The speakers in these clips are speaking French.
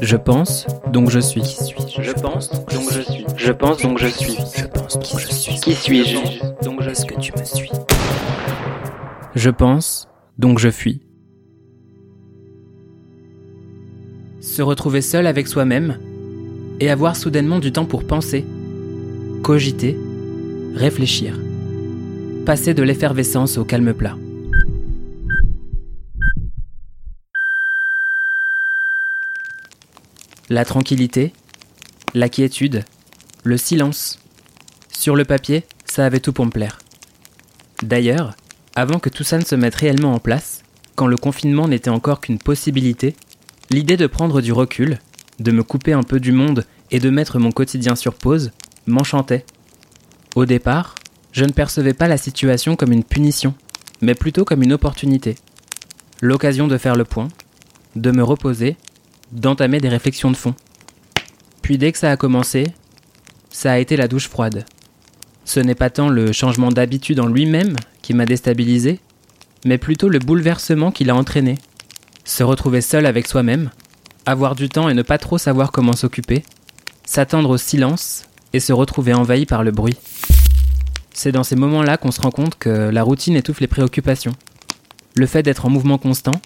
Je pense, donc je suis. Je pense, donc je suis. Je pense, donc je suis. Je pense, donc je suis. Qui suis-je? Donc je ce que tu me suis. Je pense, donc je fuis. Se retrouver seul avec soi-même et avoir soudainement du temps pour penser, cogiter, réfléchir. Passer de l'effervescence au calme plat. La tranquillité, la quiétude, le silence. Sur le papier, ça avait tout pour me plaire. D'ailleurs, avant que tout ça ne se mette réellement en place, quand le confinement n'était encore qu'une possibilité, l'idée de prendre du recul, de me couper un peu du monde et de mettre mon quotidien sur pause m'enchantait. Au départ, je ne percevais pas la situation comme une punition, mais plutôt comme une opportunité. L'occasion de faire le point, de me reposer, d'entamer des réflexions de fond. Puis dès que ça a commencé, ça a été la douche froide. Ce n'est pas tant le changement d'habitude en lui-même qui m'a déstabilisé, mais plutôt le bouleversement qu'il a entraîné. Se retrouver seul avec soi-même, avoir du temps et ne pas trop savoir comment s'occuper, s'attendre au silence et se retrouver envahi par le bruit. C'est dans ces moments-là qu'on se rend compte que la routine étouffe les préoccupations. Le fait d'être en mouvement constant,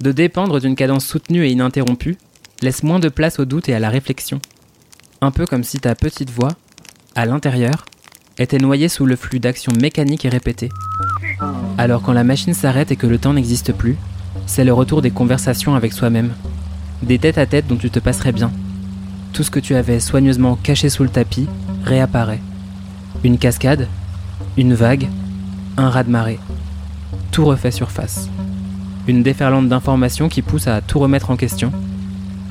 de dépendre d'une cadence soutenue et ininterrompue, laisse moins de place au doute et à la réflexion. Un peu comme si ta petite voix, à l'intérieur, était noyée sous le flux d'actions mécaniques et répétées. Alors quand la machine s'arrête et que le temps n'existe plus, c'est le retour des conversations avec soi-même. Des têtes à tête dont tu te passerais bien. Tout ce que tu avais soigneusement caché sous le tapis réapparaît. Une cascade, une vague, un raz-de-marée. Tout refait surface. Une déferlante d'informations qui pousse à tout remettre en question.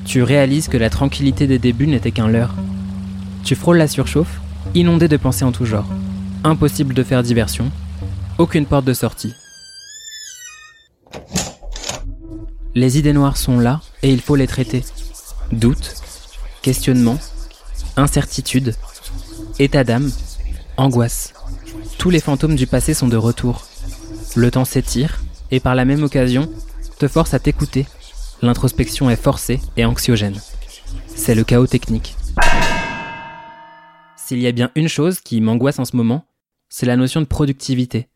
Tu réalises que la tranquillité des débuts n'était qu'un leurre. Tu frôles la surchauffe, inondé de pensées en tout genre. Impossible de faire diversion, aucune porte de sortie. Les idées noires sont là et il faut les traiter. Doute, questionnement, incertitude, état d'âme, angoisse. Tous les fantômes du passé sont de retour. Le temps s'étire et par la même occasion te force à t'écouter. L'introspection est forcée et anxiogène. C'est le chaos technique. S'il y a bien une chose qui m'angoisse en ce moment, c'est la notion de productivité.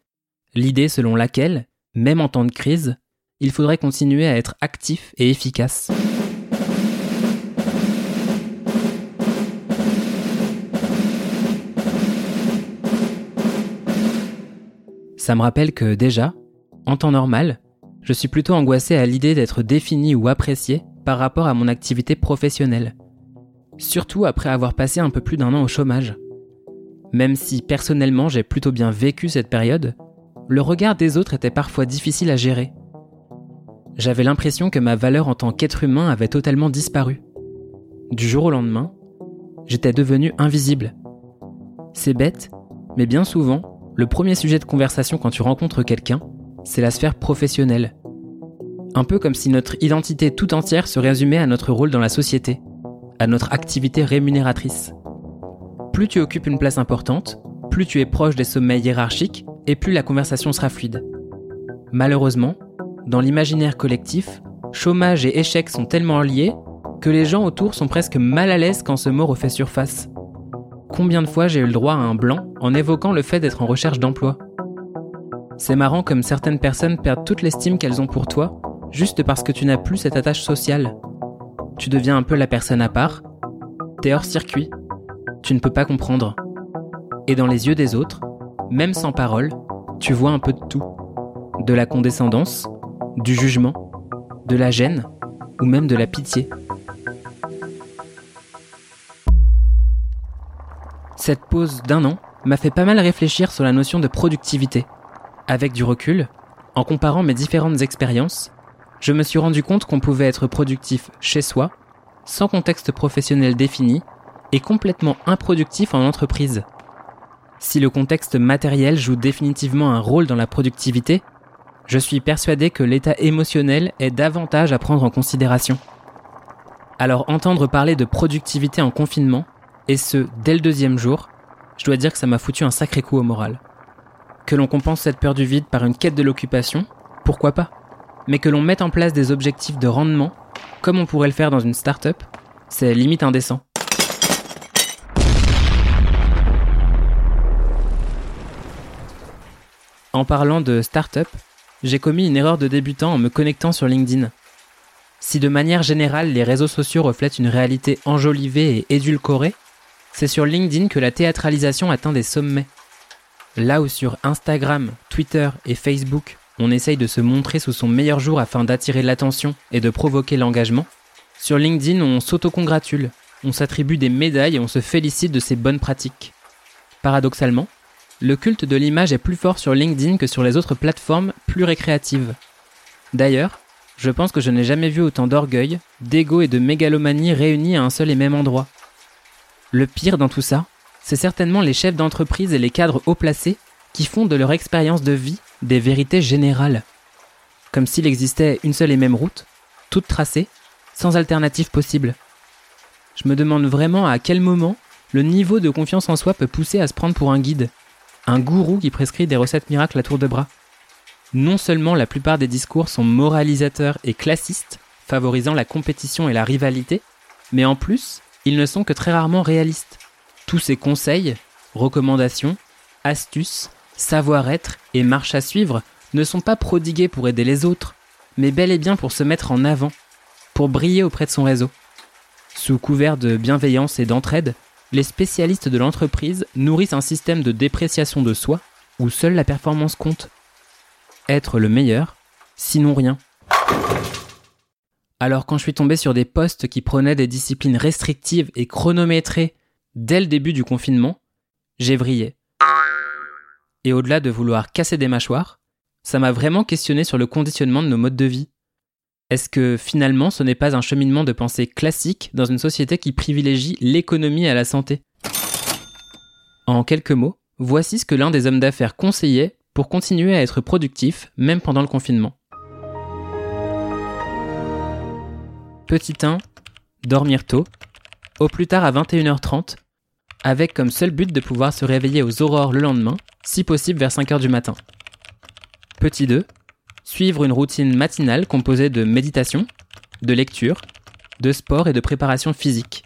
L'idée selon laquelle, même en temps de crise, il faudrait continuer à être actif et efficace. Ça me rappelle que déjà, en temps normal, je suis plutôt angoissé à l'idée d'être défini ou apprécié par rapport à mon activité professionnelle. Surtout après avoir passé un peu plus d'un an au chômage. Même si personnellement j'ai plutôt bien vécu cette période, le regard des autres était parfois difficile à gérer j'avais l'impression que ma valeur en tant qu'être humain avait totalement disparu. Du jour au lendemain, j'étais devenu invisible. C'est bête, mais bien souvent, le premier sujet de conversation quand tu rencontres quelqu'un, c'est la sphère professionnelle. Un peu comme si notre identité tout entière se résumait à notre rôle dans la société, à notre activité rémunératrice. Plus tu occupes une place importante, plus tu es proche des sommets hiérarchiques et plus la conversation sera fluide. Malheureusement, dans l'imaginaire collectif, chômage et échec sont tellement liés que les gens autour sont presque mal à l'aise quand ce mot refait surface. Combien de fois j'ai eu le droit à un blanc en évoquant le fait d'être en recherche d'emploi? C'est marrant comme certaines personnes perdent toute l'estime qu'elles ont pour toi juste parce que tu n'as plus cette attache sociale. Tu deviens un peu la personne à part, t'es hors circuit, tu ne peux pas comprendre. Et dans les yeux des autres, même sans parole, tu vois un peu de tout. De la condescendance, du jugement, de la gêne ou même de la pitié. Cette pause d'un an m'a fait pas mal réfléchir sur la notion de productivité. Avec du recul, en comparant mes différentes expériences, je me suis rendu compte qu'on pouvait être productif chez soi, sans contexte professionnel défini, et complètement improductif en entreprise. Si le contexte matériel joue définitivement un rôle dans la productivité, Je suis persuadé que l'état émotionnel est davantage à prendre en considération. Alors entendre parler de productivité en confinement, et ce, dès le deuxième jour, je dois dire que ça m'a foutu un sacré coup au moral. Que l'on compense cette peur du vide par une quête de l'occupation, pourquoi pas? Mais que l'on mette en place des objectifs de rendement, comme on pourrait le faire dans une start-up, c'est limite indécent. En parlant de start-up, j'ai commis une erreur de débutant en me connectant sur LinkedIn. Si de manière générale les réseaux sociaux reflètent une réalité enjolivée et édulcorée, c'est sur LinkedIn que la théâtralisation atteint des sommets. Là où sur Instagram, Twitter et Facebook, on essaye de se montrer sous son meilleur jour afin d'attirer l'attention et de provoquer l'engagement, sur LinkedIn on s'autocongratule, on s'attribue des médailles et on se félicite de ses bonnes pratiques. Paradoxalement, le culte de l'image est plus fort sur LinkedIn que sur les autres plateformes plus récréatives. D'ailleurs, je pense que je n'ai jamais vu autant d'orgueil, d'ego et de mégalomanie réunis à un seul et même endroit. Le pire dans tout ça, c'est certainement les chefs d'entreprise et les cadres haut placés qui font de leur expérience de vie des vérités générales. Comme s'il existait une seule et même route, toute tracée, sans alternative possible. Je me demande vraiment à quel moment le niveau de confiance en soi peut pousser à se prendre pour un guide, un gourou qui prescrit des recettes miracles à tour de bras. Non seulement la plupart des discours sont moralisateurs et classistes, favorisant la compétition et la rivalité, mais en plus, ils ne sont que très rarement réalistes. Tous ces conseils, recommandations, astuces, savoir-être et marches à suivre ne sont pas prodigués pour aider les autres, mais bel et bien pour se mettre en avant, pour briller auprès de son réseau. Sous couvert de bienveillance et d'entraide, les spécialistes de l'entreprise nourrissent un système de dépréciation de soi où seule la performance compte. Être le meilleur, sinon rien. Alors quand je suis tombé sur des postes qui prenaient des disciplines restrictives et chronométrées dès le début du confinement, j'ai vrillé. Et au-delà de vouloir casser des mâchoires, ça m'a vraiment questionné sur le conditionnement de nos modes de vie. Est-ce que finalement ce n'est pas un cheminement de pensée classique dans une société qui privilégie l'économie à la santé? En quelques mots, voici ce que l'un des hommes d'affaires conseillait pour continuer à être productif même pendant le confinement. Petit 1, dormir tôt, au plus tard à 21h30, avec comme seul but de pouvoir se réveiller aux aurores le lendemain, si possible vers 5h du matin. Petit 2, suivre une routine matinale composée de méditation, de lecture, de sport et de préparation physique.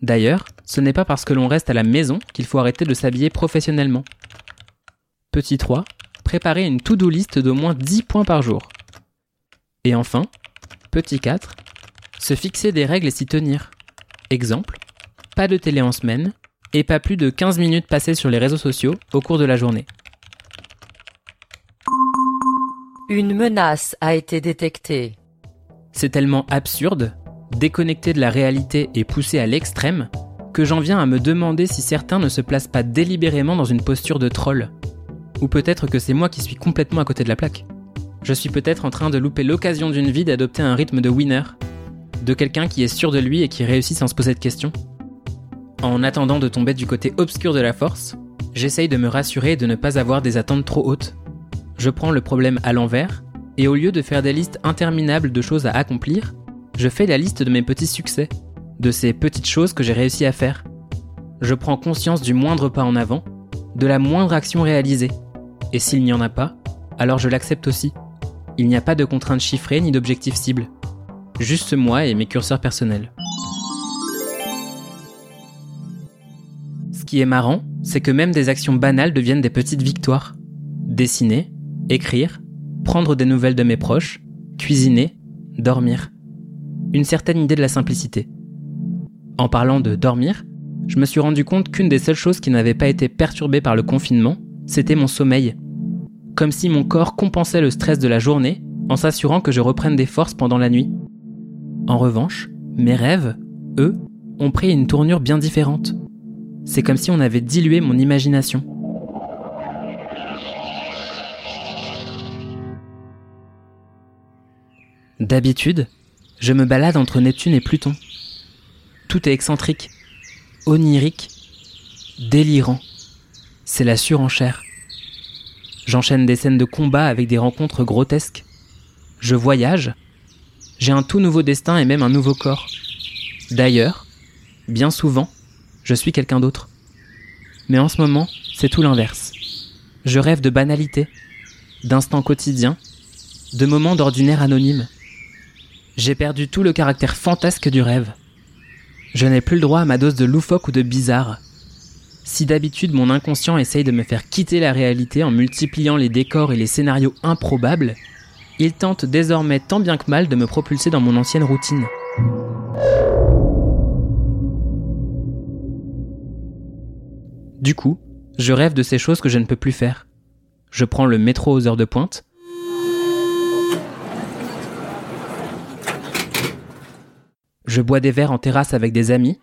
D'ailleurs, ce n'est pas parce que l'on reste à la maison qu'il faut arrêter de s'habiller professionnellement. Petit 3, préparer une to-do list d'au moins 10 points par jour. Et enfin, petit 4, se fixer des règles et s'y tenir. Exemple, pas de télé en semaine et pas plus de 15 minutes passées sur les réseaux sociaux au cours de la journée. Une menace a été détectée. C'est tellement absurde, déconnecté de la réalité et poussé à l'extrême, que j'en viens à me demander si certains ne se placent pas délibérément dans une posture de troll. Ou peut-être que c'est moi qui suis complètement à côté de la plaque. Je suis peut-être en train de louper l'occasion d'une vie d'adopter un rythme de winner, de quelqu'un qui est sûr de lui et qui réussit sans se poser de questions. En attendant de tomber du côté obscur de la force, j'essaye de me rassurer et de ne pas avoir des attentes trop hautes je prends le problème à l'envers, et au lieu de faire des listes interminables de choses à accomplir, je fais la liste de mes petits succès, de ces petites choses que j'ai réussi à faire. Je prends conscience du moindre pas en avant, de la moindre action réalisée. Et s'il n'y en a pas, alors je l'accepte aussi. Il n'y a pas de contraintes chiffrées ni d'objectifs cibles. Juste moi et mes curseurs personnels. Ce qui est marrant, c'est que même des actions banales deviennent des petites victoires. Dessiner, écrire, prendre des nouvelles de mes proches, cuisiner, dormir. Une certaine idée de la simplicité. En parlant de dormir, je me suis rendu compte qu'une des seules choses qui n'avait pas été perturbée par le confinement, c'était mon sommeil. Comme si mon corps compensait le stress de la journée en s'assurant que je reprenne des forces pendant la nuit. En revanche, mes rêves, eux, ont pris une tournure bien différente. C'est comme si on avait dilué mon imagination. D'habitude, je me balade entre Neptune et Pluton. Tout est excentrique, onirique, délirant. C'est la surenchère. J'enchaîne des scènes de combat avec des rencontres grotesques. Je voyage. J'ai un tout nouveau destin et même un nouveau corps. D'ailleurs, bien souvent, je suis quelqu'un d'autre. Mais en ce moment, c'est tout l'inverse. Je rêve de banalité, d'instants quotidiens, de moments d'ordinaire anonyme. J'ai perdu tout le caractère fantasque du rêve. Je n'ai plus le droit à ma dose de loufoque ou de bizarre. Si d'habitude mon inconscient essaye de me faire quitter la réalité en multipliant les décors et les scénarios improbables, il tente désormais tant bien que mal de me propulser dans mon ancienne routine. Du coup, je rêve de ces choses que je ne peux plus faire. Je prends le métro aux heures de pointe. Je bois des verres en terrasse avec des amis.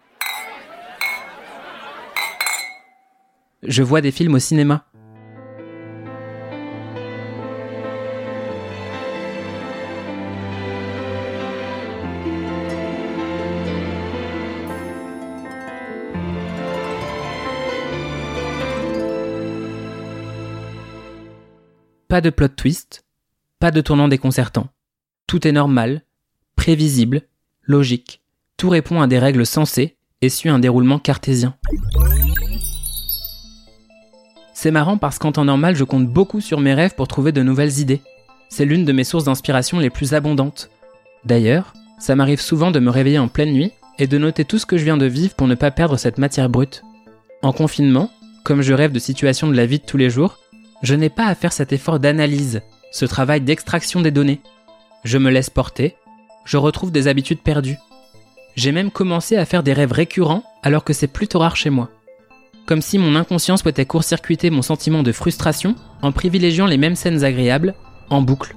Je vois des films au cinéma. Pas de plot twist, pas de tournant déconcertant. Tout est normal, prévisible, logique. Tout répond à des règles sensées et suit un déroulement cartésien. C'est marrant parce qu'en temps normal, je compte beaucoup sur mes rêves pour trouver de nouvelles idées. C'est l'une de mes sources d'inspiration les plus abondantes. D'ailleurs, ça m'arrive souvent de me réveiller en pleine nuit et de noter tout ce que je viens de vivre pour ne pas perdre cette matière brute. En confinement, comme je rêve de situations de la vie de tous les jours, je n'ai pas à faire cet effort d'analyse, ce travail d'extraction des données. Je me laisse porter, je retrouve des habitudes perdues. J'ai même commencé à faire des rêves récurrents alors que c'est plutôt rare chez moi. Comme si mon inconscient souhaitait court-circuiter mon sentiment de frustration en privilégiant les mêmes scènes agréables, en boucle.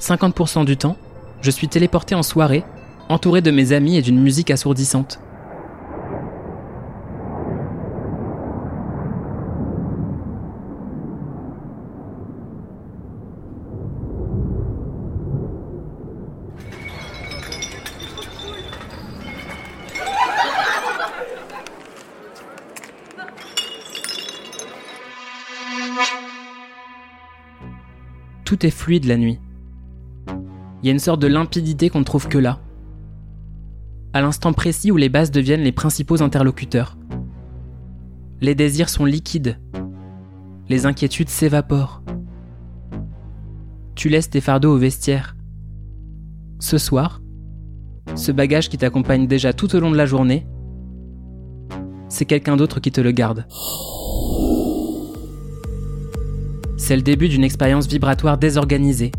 50% du temps, je suis téléporté en soirée, entouré de mes amis et d'une musique assourdissante. Tout est fluide la nuit. Il y a une sorte de limpidité qu'on ne trouve que là. À l'instant précis où les bases deviennent les principaux interlocuteurs. Les désirs sont liquides. Les inquiétudes s'évaporent. Tu laisses tes fardeaux au vestiaire. Ce soir, ce bagage qui t'accompagne déjà tout au long de la journée, c'est quelqu'un d'autre qui te le garde. C'est le début d'une expérience vibratoire désorganisée,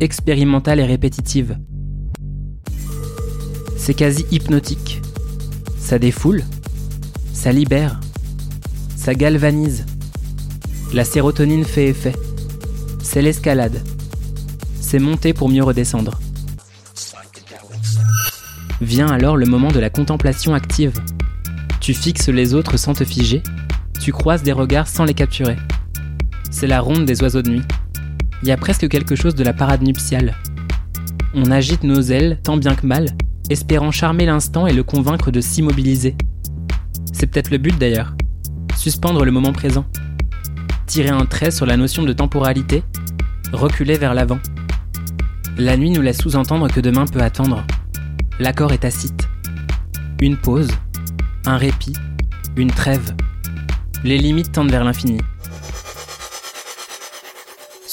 expérimentale et répétitive. C'est quasi hypnotique. Ça défoule, ça libère, ça galvanise. La sérotonine fait effet. C'est l'escalade. C'est monter pour mieux redescendre. Vient alors le moment de la contemplation active. Tu fixes les autres sans te figer, tu croises des regards sans les capturer c'est la ronde des oiseaux de nuit. Il y a presque quelque chose de la parade nuptiale. On agite nos ailes tant bien que mal, espérant charmer l'instant et le convaincre de s'immobiliser. C'est peut-être le but d'ailleurs. Suspendre le moment présent. Tirer un trait sur la notion de temporalité, reculer vers l'avant. La nuit nous laisse sous-entendre que demain peut attendre. L'accord est tacite. Une pause, un répit, une trêve. Les limites tendent vers l'infini.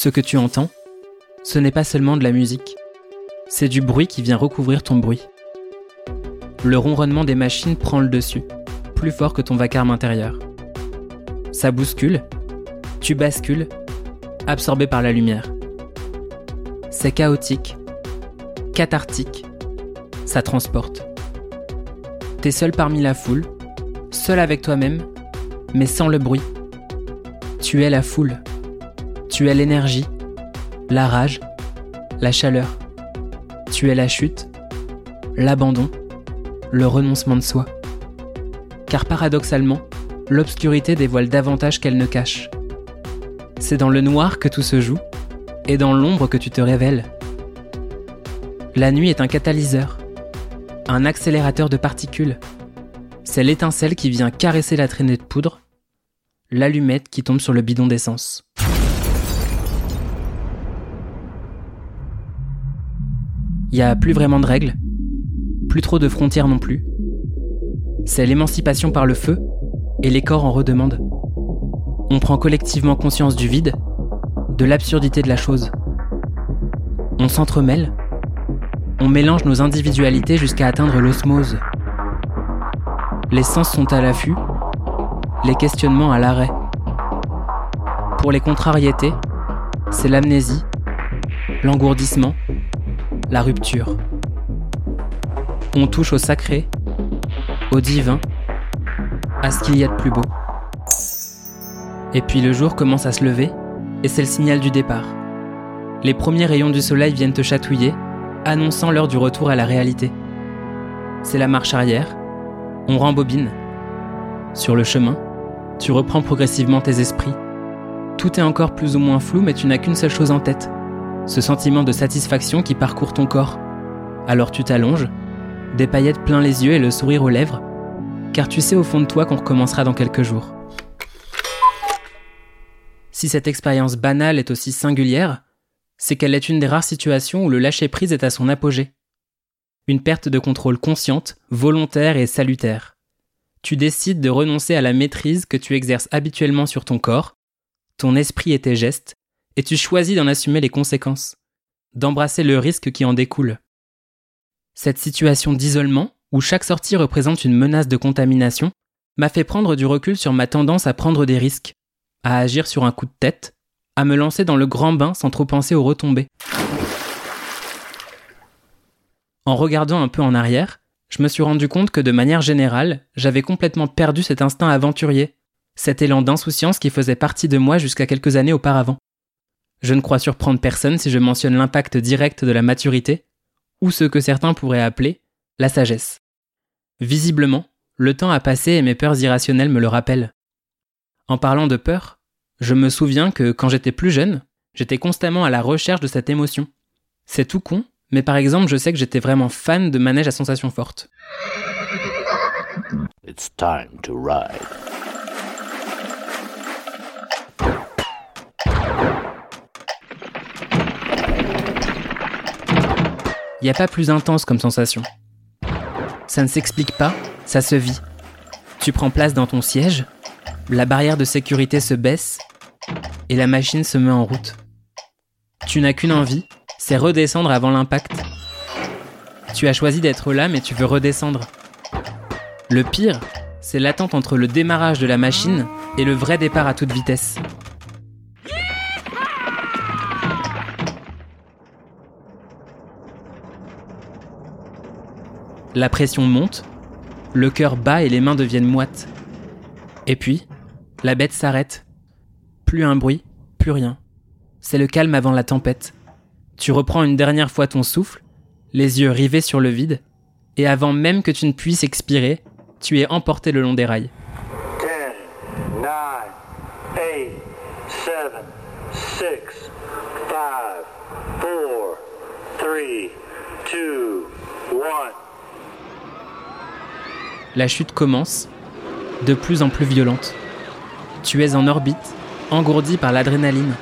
Ce que tu entends, ce n'est pas seulement de la musique, c'est du bruit qui vient recouvrir ton bruit. Le ronronnement des machines prend le dessus, plus fort que ton vacarme intérieur. Ça bouscule, tu bascules, absorbé par la lumière. C'est chaotique, cathartique, ça transporte. T'es seul parmi la foule, seul avec toi-même, mais sans le bruit. Tu es la foule. Tu es l'énergie, la rage, la chaleur. Tu es la chute, l'abandon, le renoncement de soi. Car paradoxalement, l'obscurité dévoile davantage qu'elle ne cache. C'est dans le noir que tout se joue, et dans l'ombre que tu te révèles. La nuit est un catalyseur, un accélérateur de particules. C'est l'étincelle qui vient caresser la traînée de poudre, l'allumette qui tombe sur le bidon d'essence. Il n'y a plus vraiment de règles, plus trop de frontières non plus. C'est l'émancipation par le feu, et les corps en redemandent. On prend collectivement conscience du vide, de l'absurdité de la chose. On s'entremêle, on mélange nos individualités jusqu'à atteindre l'osmose. Les sens sont à l'affût, les questionnements à l'arrêt. Pour les contrariétés, c'est l'amnésie, l'engourdissement, la rupture. On touche au sacré, au divin, à ce qu'il y a de plus beau. Et puis le jour commence à se lever, et c'est le signal du départ. Les premiers rayons du soleil viennent te chatouiller, annonçant l'heure du retour à la réalité. C'est la marche arrière, on rembobine. Sur le chemin, tu reprends progressivement tes esprits. Tout est encore plus ou moins flou, mais tu n'as qu'une seule chose en tête, ce sentiment de satisfaction qui parcourt ton corps. Alors tu t'allonges, des paillettes plein les yeux et le sourire aux lèvres, car tu sais au fond de toi qu'on recommencera dans quelques jours. Si cette expérience banale est aussi singulière, c'est qu'elle est une des rares situations où le lâcher-prise est à son apogée. Une perte de contrôle consciente, volontaire et salutaire. Tu décides de renoncer à la maîtrise que tu exerces habituellement sur ton corps, ton esprit et tes gestes, et tu choisis d'en assumer les conséquences, d'embrasser le risque qui en découle. Cette situation d'isolement, où chaque sortie représente une menace de contamination, m'a fait prendre du recul sur ma tendance à prendre des risques, à agir sur un coup de tête, à me lancer dans le grand bain sans trop penser aux retombées. En regardant un peu en arrière, je me suis rendu compte que de manière générale, j'avais complètement perdu cet instinct aventurier, cet élan d'insouciance qui faisait partie de moi jusqu'à quelques années auparavant. Je ne crois surprendre personne si je mentionne l'impact direct de la maturité, ou ce que certains pourraient appeler la sagesse. Visiblement, le temps a passé et mes peurs irrationnelles me le rappellent. En parlant de peur, je me souviens que quand j'étais plus jeune, j'étais constamment à la recherche de cette émotion. C'est tout con, mais par exemple, je sais que j'étais vraiment fan de manèges à sensations fortes. It's time to ride. Il n'y a pas plus intense comme sensation. Ça ne s'explique pas, ça se vit. Tu prends place dans ton siège, la barrière de sécurité se baisse et la machine se met en route. Tu n'as qu'une envie, c'est redescendre avant l'impact. Tu as choisi d'être là mais tu veux redescendre. Le pire, c'est l'attente entre le démarrage de la machine et le vrai départ à toute vitesse. La pression monte, le cœur bat et les mains deviennent moites. Et puis, la bête s'arrête. Plus un bruit, plus rien. C'est le calme avant la tempête. Tu reprends une dernière fois ton souffle, les yeux rivés sur le vide, et avant même que tu ne puisses expirer, tu es emporté le long des rails. 10, 9, 8, 7, 6, 5, 4, 3, 2, 1. La chute commence, de plus en plus violente. Tu es en orbite, engourdi par l'adrénaline.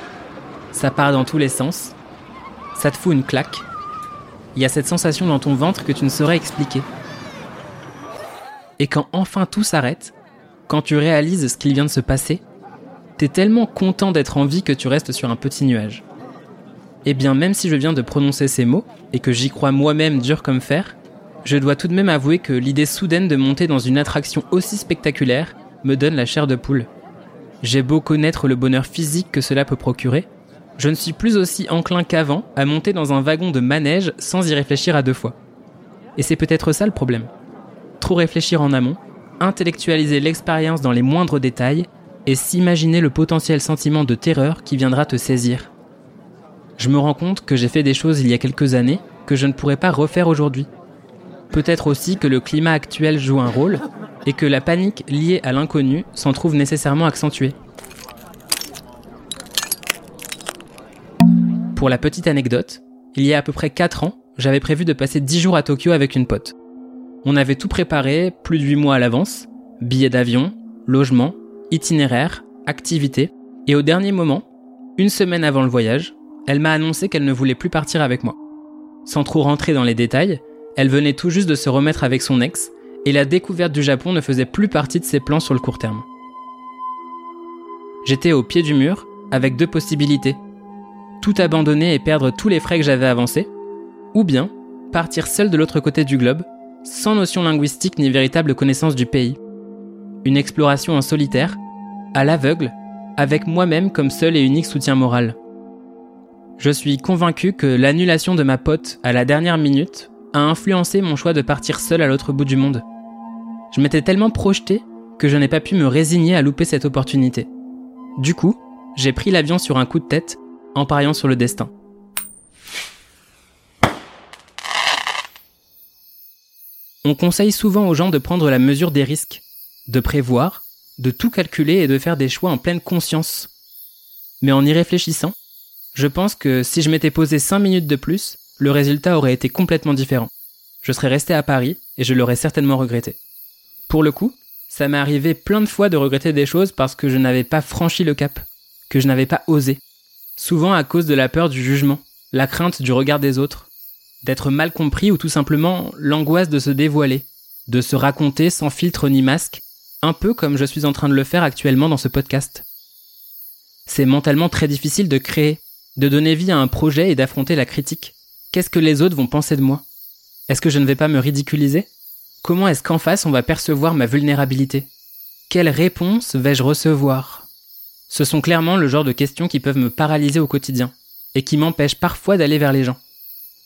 Ça part dans tous les sens. Ça te fout une claque. Il y a cette sensation dans ton ventre que tu ne saurais expliquer. Et quand enfin tout s'arrête, quand tu réalises ce qu'il vient de se passer, t'es tellement content d'être en vie que tu restes sur un petit nuage. Eh bien, même si je viens de prononcer ces mots, et que j'y crois moi-même dur comme fer, je dois tout de même avouer que l'idée soudaine de monter dans une attraction aussi spectaculaire me donne la chair de poule. J'ai beau connaître le bonheur physique que cela peut procurer, je ne suis plus aussi enclin qu'avant à monter dans un wagon de manège sans y réfléchir à deux fois. Et c'est peut-être ça le problème. Trop réfléchir en amont, intellectualiser l'expérience dans les moindres détails et s'imaginer le potentiel sentiment de terreur qui viendra te saisir. Je me rends compte que j'ai fait des choses il y a quelques années que je ne pourrais pas refaire aujourd'hui. Peut-être aussi que le climat actuel joue un rôle et que la panique liée à l'inconnu s'en trouve nécessairement accentuée. Pour la petite anecdote, il y a à peu près 4 ans, j'avais prévu de passer 10 jours à Tokyo avec une pote. On avait tout préparé plus de 8 mois à l'avance, billets d'avion, logement, itinéraire, activités, et au dernier moment, une semaine avant le voyage, elle m'a annoncé qu'elle ne voulait plus partir avec moi. Sans trop rentrer dans les détails, elle venait tout juste de se remettre avec son ex, et la découverte du Japon ne faisait plus partie de ses plans sur le court terme. J'étais au pied du mur, avec deux possibilités. Tout abandonner et perdre tous les frais que j'avais avancés, ou bien partir seul de l'autre côté du globe, sans notion linguistique ni véritable connaissance du pays. Une exploration en solitaire, à l'aveugle, avec moi-même comme seul et unique soutien moral. Je suis convaincu que l'annulation de ma pote à la dernière minute a influencé mon choix de partir seul à l'autre bout du monde. Je m'étais tellement projeté que je n'ai pas pu me résigner à louper cette opportunité. Du coup, j'ai pris l'avion sur un coup de tête en pariant sur le destin. On conseille souvent aux gens de prendre la mesure des risques, de prévoir, de tout calculer et de faire des choix en pleine conscience. Mais en y réfléchissant, je pense que si je m'étais posé 5 minutes de plus, le résultat aurait été complètement différent. Je serais resté à Paris et je l'aurais certainement regretté. Pour le coup, ça m'est arrivé plein de fois de regretter des choses parce que je n'avais pas franchi le cap, que je n'avais pas osé. Souvent à cause de la peur du jugement, la crainte du regard des autres, d'être mal compris ou tout simplement l'angoisse de se dévoiler, de se raconter sans filtre ni masque, un peu comme je suis en train de le faire actuellement dans ce podcast. C'est mentalement très difficile de créer, de donner vie à un projet et d'affronter la critique. Qu'est-ce que les autres vont penser de moi? Est-ce que je ne vais pas me ridiculiser? Comment est-ce qu'en face on va percevoir ma vulnérabilité? Quelle réponse vais-je recevoir? Ce sont clairement le genre de questions qui peuvent me paralyser au quotidien et qui m'empêchent parfois d'aller vers les gens.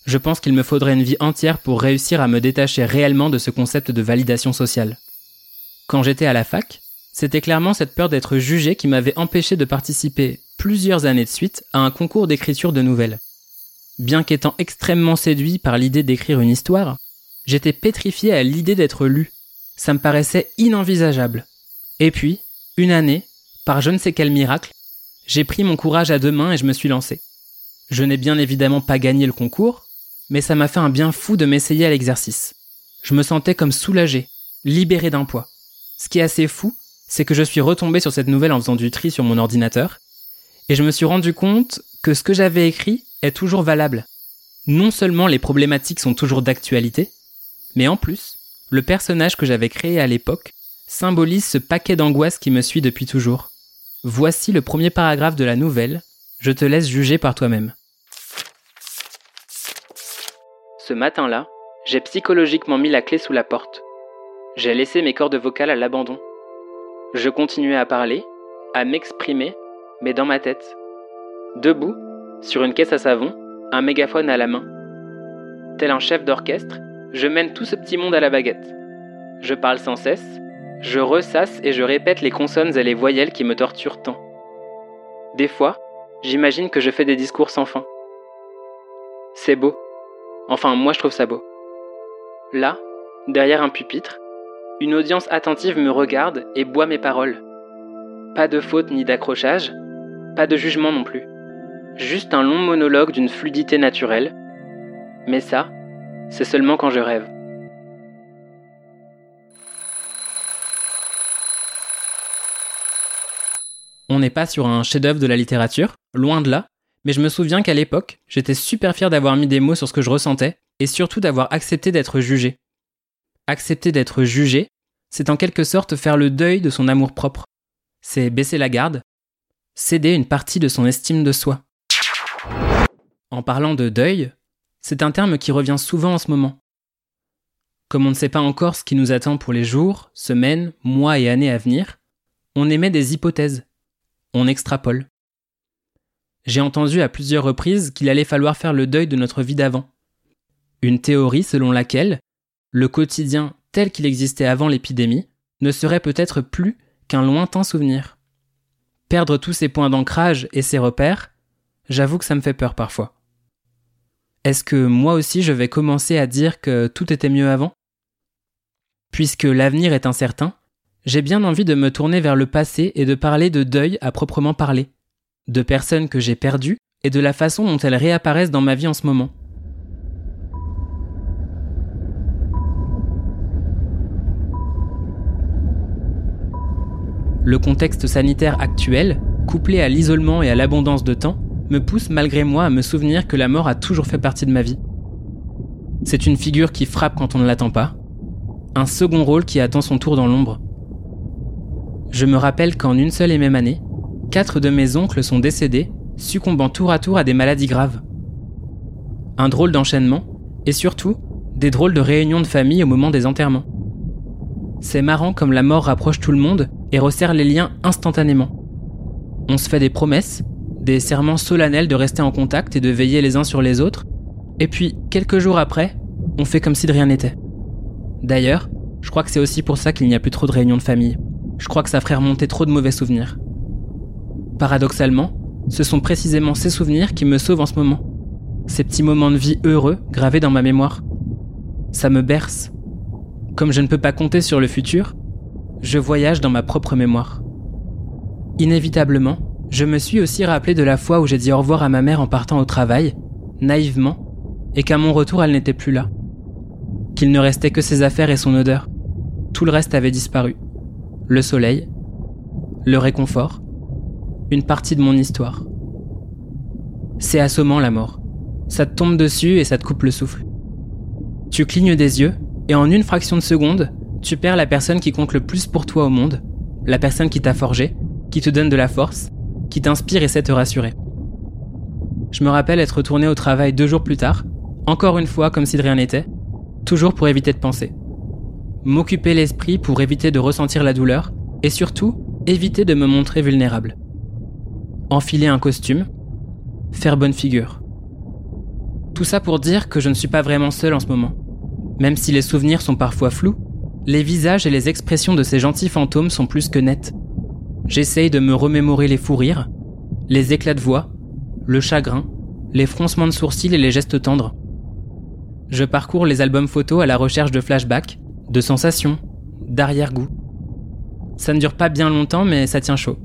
Je pense qu'il me faudrait une vie entière pour réussir à me détacher réellement de ce concept de validation sociale. Quand j'étais à la fac, c'était clairement cette peur d'être jugé qui m'avait empêché de participer plusieurs années de suite à un concours d'écriture de nouvelles. Bien qu'étant extrêmement séduit par l'idée d'écrire une histoire, j'étais pétrifié à l'idée d'être lu. Ça me paraissait inenvisageable. Et puis, une année, par je ne sais quel miracle, j'ai pris mon courage à deux mains et je me suis lancé. Je n'ai bien évidemment pas gagné le concours, mais ça m'a fait un bien fou de m'essayer à l'exercice. Je me sentais comme soulagé, libéré d'un poids. Ce qui est assez fou, c'est que je suis retombé sur cette nouvelle en faisant du tri sur mon ordinateur, et je me suis rendu compte que ce que j'avais écrit est toujours valable. Non seulement les problématiques sont toujours d'actualité, mais en plus, le personnage que j'avais créé à l'époque symbolise ce paquet d'angoisse qui me suit depuis toujours. Voici le premier paragraphe de la nouvelle, je te laisse juger par toi-même. Ce matin-là, j'ai psychologiquement mis la clé sous la porte. J'ai laissé mes cordes vocales à l'abandon. Je continuais à parler, à m'exprimer, mais dans ma tête. Debout, sur une caisse à savon, un mégaphone à la main. Tel un chef d'orchestre, je mène tout ce petit monde à la baguette. Je parle sans cesse, je ressasse et je répète les consonnes et les voyelles qui me torturent tant. Des fois, j'imagine que je fais des discours sans fin. C'est beau. Enfin, moi je trouve ça beau. Là, derrière un pupitre, une audience attentive me regarde et boit mes paroles. Pas de faute ni d'accrochage, pas de jugement non plus. Juste un long monologue d'une fluidité naturelle. Mais ça, c'est seulement quand je rêve. On n'est pas sur un chef-d'œuvre de la littérature, loin de là, mais je me souviens qu'à l'époque, j'étais super fier d'avoir mis des mots sur ce que je ressentais et surtout d'avoir accepté d'être jugé. Accepter d'être jugé, c'est en quelque sorte faire le deuil de son amour-propre. C'est baisser la garde, céder une partie de son estime de soi. En parlant de deuil, c'est un terme qui revient souvent en ce moment. Comme on ne sait pas encore ce qui nous attend pour les jours, semaines, mois et années à venir, on émet des hypothèses. On extrapole. J'ai entendu à plusieurs reprises qu'il allait falloir faire le deuil de notre vie d'avant. Une théorie selon laquelle le quotidien tel qu'il existait avant l'épidémie ne serait peut-être plus qu'un lointain souvenir. Perdre tous ces points d'ancrage et ces repères, j'avoue que ça me fait peur parfois. Est-ce que moi aussi je vais commencer à dire que tout était mieux avant? Puisque l'avenir est incertain, j'ai bien envie de me tourner vers le passé et de parler de deuil à proprement parler, de personnes que j'ai perdues et de la façon dont elles réapparaissent dans ma vie en ce moment. Le contexte sanitaire actuel, couplé à l'isolement et à l'abondance de temps, me pousse malgré moi à me souvenir que la mort a toujours fait partie de ma vie. C'est une figure qui frappe quand on ne l'attend pas. Un second rôle qui attend son tour dans l'ombre. Je me rappelle qu'en une seule et même année, quatre de mes oncles sont décédés, succombant tour à tour à des maladies graves. Un drôle d'enchaînement, et surtout, des drôles de réunions de famille au moment des enterrements. C'est marrant comme la mort rapproche tout le monde et resserre les liens instantanément. On se fait des promesses, des serments solennels de rester en contact et de veiller les uns sur les autres, et puis, quelques jours après, on fait comme si de rien n'était. D'ailleurs, je crois que c'est aussi pour ça qu'il n'y a plus trop de réunions de famille. Je crois que ça ferait remonter trop de mauvais souvenirs. Paradoxalement, ce sont précisément ces souvenirs qui me sauvent en ce moment. Ces petits moments de vie heureux gravés dans ma mémoire. Ça me berce. Comme je ne peux pas compter sur le futur, je voyage dans ma propre mémoire. Inévitablement, je me suis aussi rappelé de la fois où j'ai dit au revoir à ma mère en partant au travail, naïvement, et qu'à mon retour elle n'était plus là. Qu'il ne restait que ses affaires et son odeur. Tout le reste avait disparu. Le soleil, le réconfort, une partie de mon histoire. C'est assommant la mort. Ça te tombe dessus et ça te coupe le souffle. Tu clignes des yeux et en une fraction de seconde, tu perds la personne qui compte le plus pour toi au monde, la personne qui t'a forgé, qui te donne de la force, qui t'inspire et sait te rassurer. Je me rappelle être retourné au travail deux jours plus tard, encore une fois comme si de rien n'était, toujours pour éviter de penser. M'occuper l'esprit pour éviter de ressentir la douleur, et surtout, éviter de me montrer vulnérable. Enfiler un costume, faire bonne figure. Tout ça pour dire que je ne suis pas vraiment seul en ce moment. Même si les souvenirs sont parfois flous, les visages et les expressions de ces gentils fantômes sont plus que nets. J'essaye de me remémorer les fous rires, les éclats de voix, le chagrin, les froncements de sourcils et les gestes tendres. Je parcours les albums photos à la recherche de flashbacks, de sensations, d'arrière-goût. Ça ne dure pas bien longtemps, mais ça tient chaud.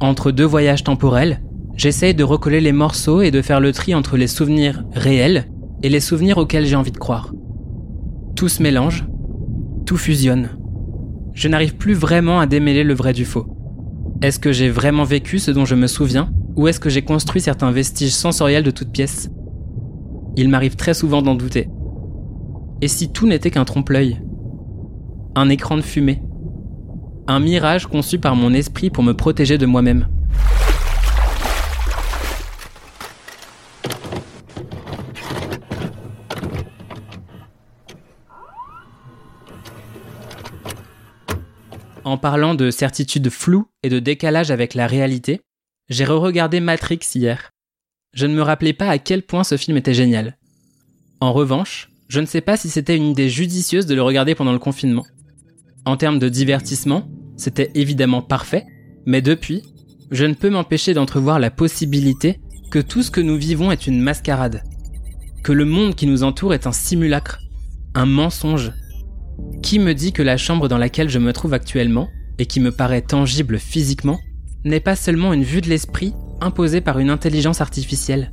Entre deux voyages temporels, j'essaye de recoller les morceaux et de faire le tri entre les souvenirs réels et les souvenirs auxquels j'ai envie de croire. Tout se mélange, tout fusionne. Je n'arrive plus vraiment à démêler le vrai du faux. Est-ce que j'ai vraiment vécu ce dont je me souviens ou est-ce que j'ai construit certains vestiges sensoriels de toutes pièces? Il m'arrive très souvent d'en douter. Et si tout n'était qu'un trompe-l'œil? Un écran de fumée? Un mirage conçu par mon esprit pour me protéger de moi-même? En parlant de certitude floue et de décalage avec la réalité, j'ai re-regardé Matrix hier. Je ne me rappelais pas à quel point ce film était génial. En revanche, je ne sais pas si c'était une idée judicieuse de le regarder pendant le confinement. En termes de divertissement, c'était évidemment parfait, mais depuis, je ne peux m'empêcher d'entrevoir la possibilité que tout ce que nous vivons est une mascarade. Que le monde qui nous entoure est un simulacre, un mensonge. Qui me dit que la chambre dans laquelle je me trouve actuellement, et qui me paraît tangible physiquement, n'est pas seulement une vue de l'esprit imposée par une intelligence artificielle?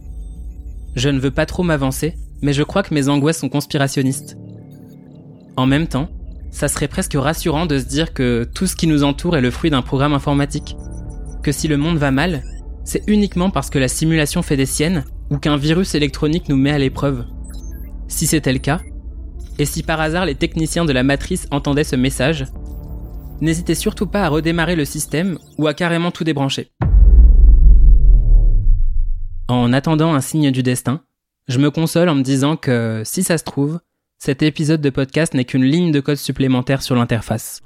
Je ne veux pas trop m'avancer, mais je crois que mes angoisses sont conspirationnistes. En même temps, ça serait presque rassurant de se dire que tout ce qui nous entoure est le fruit d'un programme informatique. Que si le monde va mal, c'est uniquement parce que la simulation fait des siennes ou qu'un virus électronique nous met à l'épreuve. Si c'était le cas, et si par hasard les techniciens de la matrice entendaient ce message, n'hésitez surtout pas à redémarrer le système ou à carrément tout débrancher. En attendant un signe du destin, je me console en me disant que, si ça se trouve, cet épisode de podcast n'est qu'une ligne de code supplémentaire sur l'interface.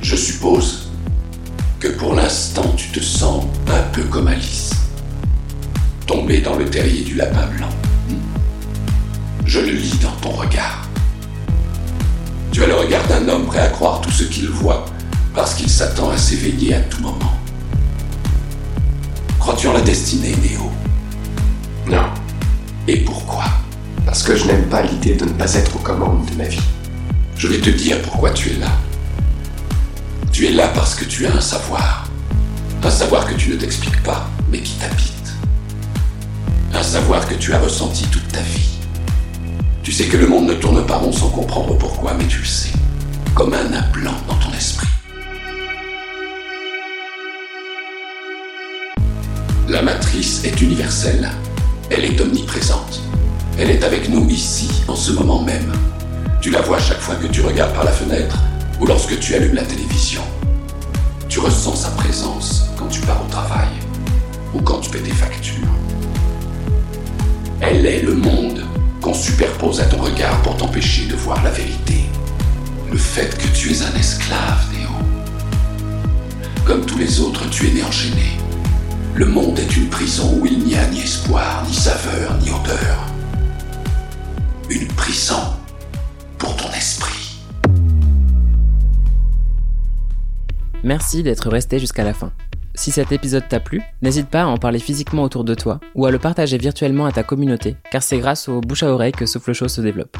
Je suppose que pour l'instant tu te sens un peu comme Alice, tombée dans le terrier du lapin blanc. Hmm? Je le lis dans ton regard. Tu as le regard d'un homme prêt à croire tout ce qu'il voit parce qu'il s'attend à s'éveiller à tout moment. Crois-tu en la destinée, Néo? Non. Et pourquoi? Parce que je n'aime pas l'idée de ne pas être aux commandes de ma vie. Je vais te dire pourquoi tu es là. Tu es là parce que tu as un savoir. Un savoir que tu ne t'expliques pas, mais qui t'habite. Un savoir que tu as ressenti toute ta vie. Tu sais que le monde ne tourne pas rond sans comprendre pourquoi, mais tu le sais. Comme un appelant dans ton esprit. La matrice est universelle. Elle est omniprésente. Elle est avec nous ici, en ce moment même. Tu la vois chaque fois que tu regardes par la fenêtre ou lorsque tu allumes la télévision. Tu ressens sa présence quand tu pars au travail ou quand tu paies tes factures. Elle est le monde qu'on superpose à ton regard pour t'empêcher de voir la vérité. Le fait que tu es un esclave, Néo. Comme tous les autres, tu es né enchaîné. Le monde est une prison où il n'y a ni espoir, ni saveur, ni odeur. Pour ton esprit. Merci d'être resté jusqu'à la fin. Si cet épisode t'a plu, n'hésite pas à en parler physiquement autour de toi ou à le partager virtuellement à ta communauté, car c'est grâce au bouche à oreille que Souffle Chaud se développe.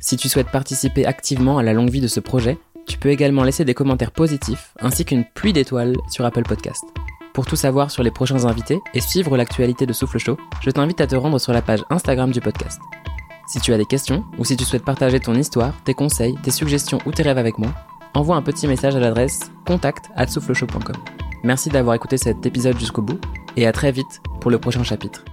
Si tu souhaites participer activement à la longue vie de ce projet, tu peux également laisser des commentaires positifs ainsi qu'une pluie d'étoiles sur Apple Podcast. Pour tout savoir sur les prochains invités et suivre l'actualité de Souffle Chaud, je t'invite à te rendre sur la page Instagram du podcast. Si tu as des questions ou si tu souhaites partager ton histoire, tes conseils, tes suggestions ou tes rêves avec moi, envoie un petit message à l'adresse contact@soufflechaud.com. Merci d'avoir écouté cet épisode jusqu'au bout et à très vite pour le prochain chapitre.